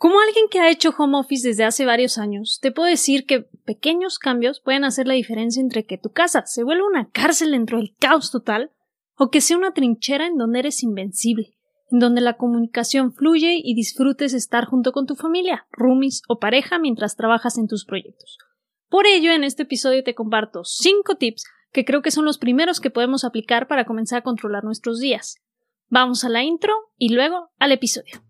Como alguien que ha hecho home office desde hace varios años, te puedo decir que pequeños cambios pueden hacer la diferencia entre que tu casa se vuelva una cárcel dentro del caos total o que sea una trinchera en donde eres invencible, en donde la comunicación fluye y disfrutes estar junto con tu familia, roomies o pareja mientras trabajas en tus proyectos. Por ello, en este episodio te comparto 5 tips que creo que son los primeros que podemos aplicar para comenzar a controlar nuestros días. Vamos a la intro y luego al episodio.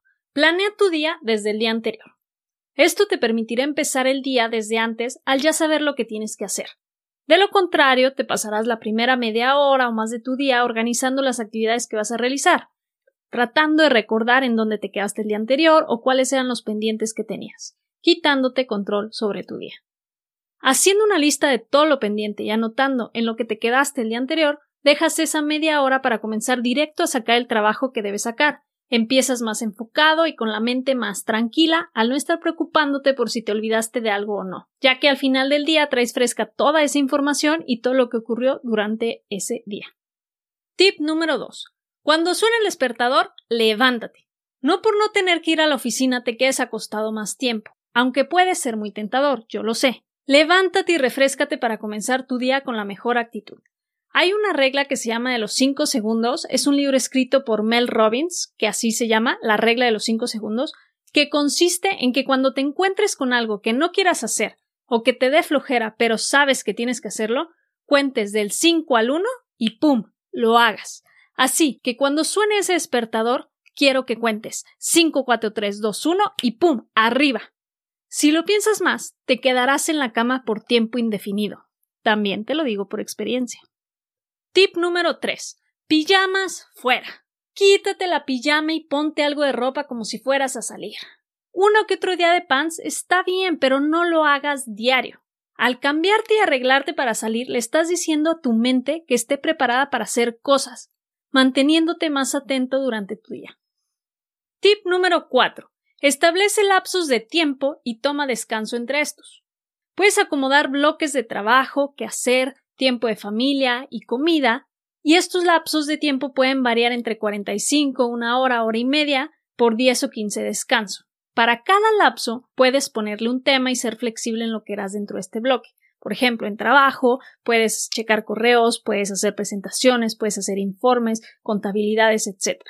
Planea tu día desde el día anterior. Esto te permitirá empezar el día desde antes al ya saber lo que tienes que hacer. De lo contrario, te pasarás la primera media hora o más de tu día organizando las actividades que vas a realizar, tratando de recordar en dónde te quedaste el día anterior o cuáles eran los pendientes que tenías, quitándote control sobre tu día. Haciendo una lista de todo lo pendiente y anotando en lo que te quedaste el día anterior, dejas esa media hora para comenzar directo a sacar el trabajo que debes sacar, Empiezas más enfocado y con la mente más tranquila al no estar preocupándote por si te olvidaste de algo o no, ya que al final del día traes fresca toda esa información y todo lo que ocurrió durante ese día. Tip número 2. Cuando suene el despertador, levántate. No por no tener que ir a la oficina te quedes acostado más tiempo, aunque puede ser muy tentador, yo lo sé. Levántate y refrescate para comenzar tu día con la mejor actitud. Hay una regla que se llama de los 5 segundos, es un libro escrito por Mel Robbins, que así se llama, la regla de los 5 segundos, que consiste en que cuando te encuentres con algo que no quieras hacer o que te dé flojera, pero sabes que tienes que hacerlo, cuentes del 5 al 1 y ¡pum! lo hagas. Así que cuando suene ese despertador, quiero que cuentes 5, 4, 3, 2, 1 y ¡pum! arriba. Si lo piensas más, te quedarás en la cama por tiempo indefinido. También te lo digo por experiencia. Tip número 3. Pijamas fuera. Quítate la pijama y ponte algo de ropa como si fueras a salir. Uno que otro día de pants está bien, pero no lo hagas diario. Al cambiarte y arreglarte para salir, le estás diciendo a tu mente que esté preparada para hacer cosas, manteniéndote más atento durante tu día. Tip número 4. Establece lapsos de tiempo y toma descanso entre estos. Puedes acomodar bloques de trabajo, que hacer, tiempo de familia y comida, y estos lapsos de tiempo pueden variar entre 45, una hora, hora y media, por 10 o 15 descanso. Para cada lapso puedes ponerle un tema y ser flexible en lo que harás dentro de este bloque. Por ejemplo, en trabajo puedes checar correos, puedes hacer presentaciones, puedes hacer informes, contabilidades, etc.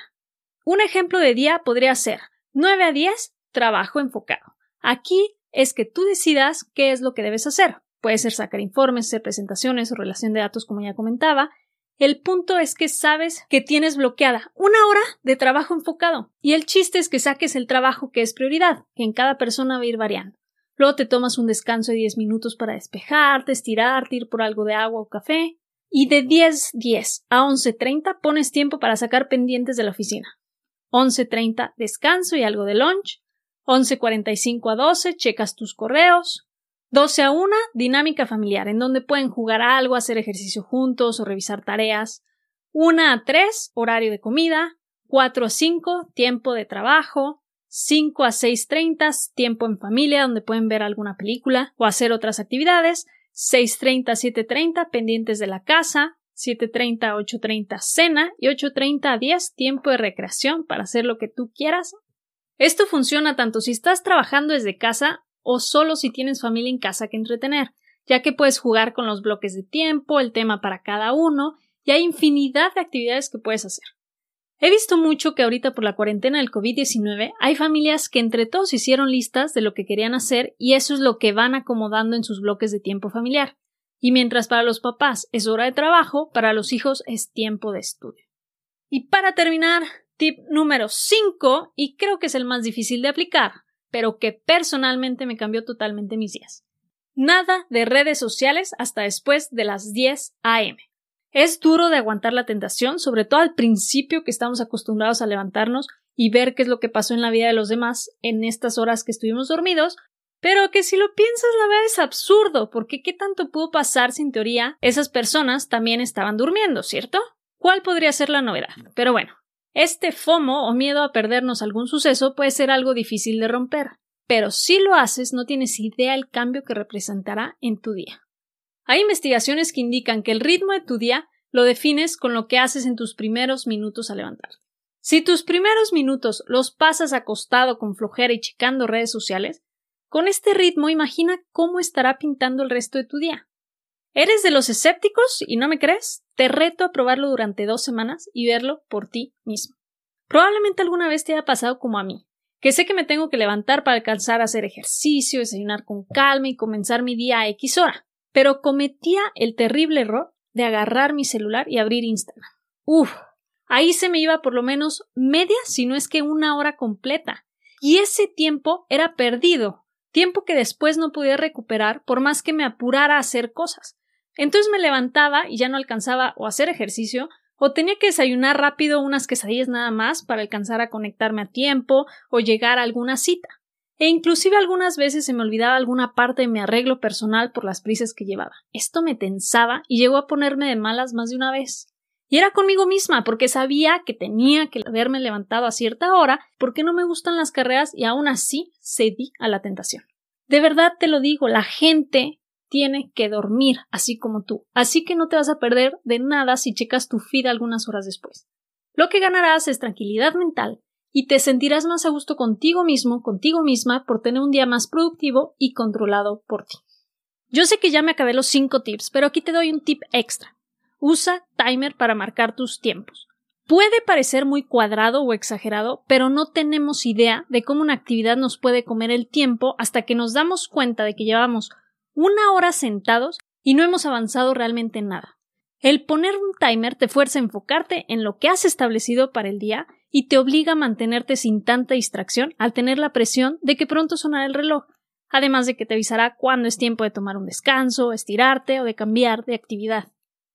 Un ejemplo de día podría ser 9 a 10, trabajo enfocado. Aquí es que tú decidas qué es lo que debes hacer. Puede ser sacar informes, hacer presentaciones o relación de datos, como ya comentaba. El punto es que sabes que tienes bloqueada una hora de trabajo enfocado. Y el chiste es que saques el trabajo que es prioridad, que en cada persona va a ir variando. Luego te tomas un descanso de 10 minutos para despejarte, estirarte, ir por algo de agua o café. Y de 10.10 a 11.30 pones tiempo para sacar pendientes de la oficina. 11.30 descanso y algo de lunch. 11.45 a 12 checas tus correos. 12 a 1, dinámica familiar, en donde pueden jugar algo, hacer ejercicio juntos o revisar tareas. 1 a 3, horario de comida. 4 a 5, tiempo de trabajo. 5 a 6.30, tiempo en familia, donde pueden ver alguna película o hacer otras actividades. 6.30 a 7.30, pendientes de la casa. 7.30 a 8.30, cena. Y 8.30 a 10, tiempo de recreación para hacer lo que tú quieras. Esto funciona tanto si estás trabajando desde casa o solo si tienes familia en casa que entretener, ya que puedes jugar con los bloques de tiempo, el tema para cada uno, y hay infinidad de actividades que puedes hacer. He visto mucho que ahorita por la cuarentena del COVID-19 hay familias que entre todos hicieron listas de lo que querían hacer y eso es lo que van acomodando en sus bloques de tiempo familiar. Y mientras para los papás es hora de trabajo, para los hijos es tiempo de estudio. Y para terminar, tip número 5, y creo que es el más difícil de aplicar, pero que personalmente me cambió totalmente mis días. Nada de redes sociales hasta después de las 10 a.m. Es duro de aguantar la tentación, sobre todo al principio que estamos acostumbrados a levantarnos y ver qué es lo que pasó en la vida de los demás en estas horas que estuvimos dormidos, pero que si lo piensas la verdad es absurdo, porque ¿qué tanto pudo pasar si en teoría esas personas también estaban durmiendo, ¿cierto? ¿Cuál podría ser la novedad? Pero bueno, este FOMO o miedo a perdernos algún suceso puede ser algo difícil de romper, pero si lo haces no tienes idea el cambio que representará en tu día. Hay investigaciones que indican que el ritmo de tu día lo defines con lo que haces en tus primeros minutos al levantar. Si tus primeros minutos los pasas acostado con flojera y checando redes sociales, con este ritmo imagina cómo estará pintando el resto de tu día. ¿Eres de los escépticos y no me crees? Te reto a probarlo durante dos semanas y verlo por ti mismo. Probablemente alguna vez te haya pasado como a mí, que sé que me tengo que levantar para alcanzar a hacer ejercicio, desayunar con calma y comenzar mi día a X hora, pero cometía el terrible error de agarrar mi celular y abrir Instagram. Uf, ahí se me iba por lo menos media, si no es que una hora completa. Y ese tiempo era perdido, tiempo que después no podía recuperar por más que me apurara a hacer cosas. Entonces me levantaba y ya no alcanzaba o hacer ejercicio o tenía que desayunar rápido unas quesadillas nada más para alcanzar a conectarme a tiempo o llegar a alguna cita. E inclusive algunas veces se me olvidaba alguna parte de mi arreglo personal por las prisas que llevaba. Esto me tensaba y llegó a ponerme de malas más de una vez. Y era conmigo misma, porque sabía que tenía que haberme levantado a cierta hora, porque no me gustan las carreras y aún así cedí a la tentación. De verdad te lo digo, la gente tiene que dormir, así como tú. Así que no te vas a perder de nada si checas tu feed algunas horas después. Lo que ganarás es tranquilidad mental y te sentirás más a gusto contigo mismo, contigo misma, por tener un día más productivo y controlado por ti. Yo sé que ya me acabé los cinco tips, pero aquí te doy un tip extra. Usa timer para marcar tus tiempos. Puede parecer muy cuadrado o exagerado, pero no tenemos idea de cómo una actividad nos puede comer el tiempo hasta que nos damos cuenta de que llevamos una hora sentados y no hemos avanzado realmente en nada. El poner un timer te fuerza a enfocarte en lo que has establecido para el día y te obliga a mantenerte sin tanta distracción al tener la presión de que pronto sonará el reloj, además de que te avisará cuándo es tiempo de tomar un descanso, estirarte o de cambiar de actividad.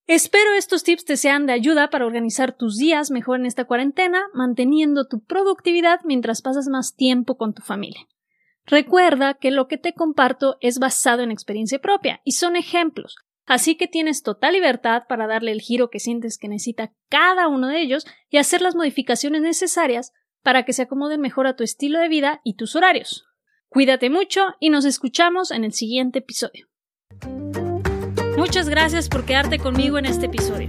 Espero estos tips te sean de ayuda para organizar tus días mejor en esta cuarentena, manteniendo tu productividad mientras pasas más tiempo con tu familia. Recuerda que lo que te comparto es basado en experiencia propia y son ejemplos, así que tienes total libertad para darle el giro que sientes que necesita cada uno de ellos y hacer las modificaciones necesarias para que se acomoden mejor a tu estilo de vida y tus horarios. Cuídate mucho y nos escuchamos en el siguiente episodio. Muchas gracias por quedarte conmigo en este episodio.